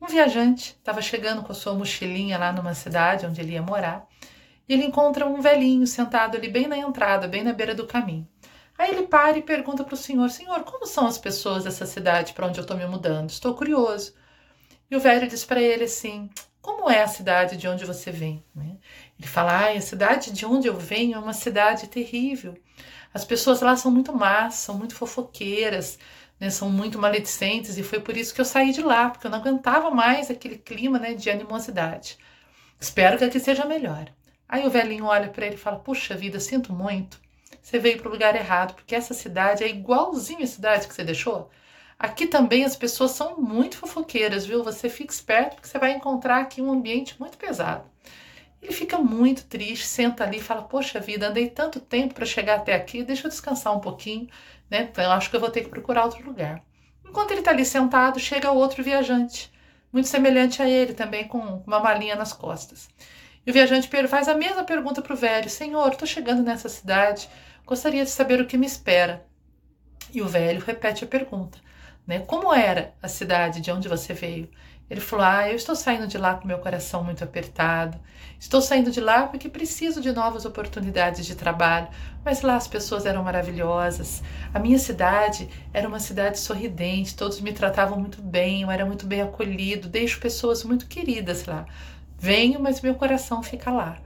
Um viajante estava chegando com a sua mochilinha lá numa cidade onde ele ia morar e ele encontra um velhinho sentado ali bem na entrada, bem na beira do caminho. Aí ele para e pergunta para o senhor: Senhor, como são as pessoas dessa cidade para onde eu estou me mudando? Estou curioso. E o velho diz para ele assim: Como é a cidade de onde você vem? Né? Ele fala: Ah, a cidade de onde eu venho é uma cidade terrível. As pessoas lá são muito más, são muito fofoqueiras, né, são muito maledicentes, e foi por isso que eu saí de lá, porque eu não aguentava mais aquele clima né, de animosidade. Espero que aqui seja melhor. Aí o velhinho olha para ele e fala: Puxa vida, sinto muito. Você veio para o lugar errado, porque essa cidade é igualzinho a cidade que você deixou. Aqui também as pessoas são muito fofoqueiras, viu? Você fica esperto porque você vai encontrar aqui um ambiente muito pesado. Ele fica muito triste, senta ali e fala: Poxa vida, andei tanto tempo para chegar até aqui, deixa eu descansar um pouquinho, né? Então eu acho que eu vou ter que procurar outro lugar. Enquanto ele está ali sentado, chega outro viajante, muito semelhante a ele, também com uma malinha nas costas. E o viajante faz a mesma pergunta para o velho: Senhor, estou chegando nessa cidade, gostaria de saber o que me espera. E o velho repete a pergunta: né? Como era a cidade de onde você veio? Ele falou: Ah, eu estou saindo de lá com meu coração muito apertado. Estou saindo de lá porque preciso de novas oportunidades de trabalho. Mas lá as pessoas eram maravilhosas. A minha cidade era uma cidade sorridente, todos me tratavam muito bem, eu era muito bem acolhido. Deixo pessoas muito queridas lá. Venho, mas meu coração fica lá.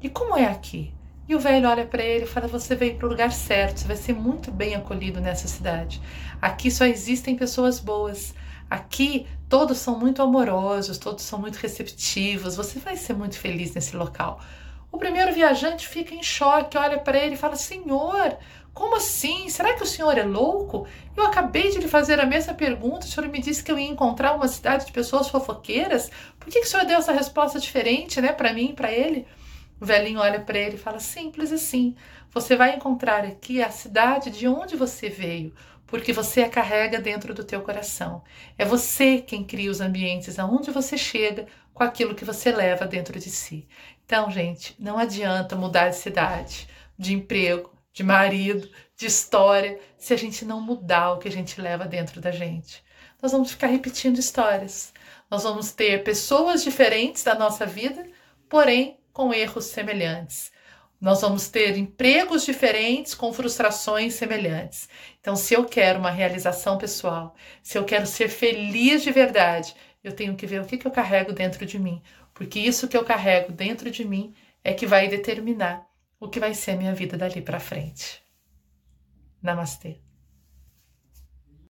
E como é aqui? E o velho olha para ele e fala: Você veio para o lugar certo, você vai ser muito bem acolhido nessa cidade. Aqui só existem pessoas boas. Aqui todos são muito amorosos, todos são muito receptivos, você vai ser muito feliz nesse local. O primeiro viajante fica em choque, olha para ele e fala: Senhor, como assim? Será que o senhor é louco? Eu acabei de lhe fazer a mesma pergunta. O senhor me disse que eu ia encontrar uma cidade de pessoas fofoqueiras. Por que, que o senhor deu essa resposta diferente, né, para mim e para ele? O velhinho olha para ele e fala: Simples assim. Você vai encontrar aqui a cidade de onde você veio, porque você a carrega dentro do teu coração. É você quem cria os ambientes aonde você chega com aquilo que você leva dentro de si. Então, gente, não adianta mudar de cidade, de emprego, de marido, de história, se a gente não mudar o que a gente leva dentro da gente. Nós vamos ficar repetindo histórias. Nós vamos ter pessoas diferentes da nossa vida, porém com erros semelhantes. Nós vamos ter empregos diferentes com frustrações semelhantes. Então, se eu quero uma realização pessoal, se eu quero ser feliz de verdade, eu tenho que ver o que, que eu carrego dentro de mim, porque isso que eu carrego dentro de mim é que vai determinar o que vai ser a minha vida dali para frente. Namastê.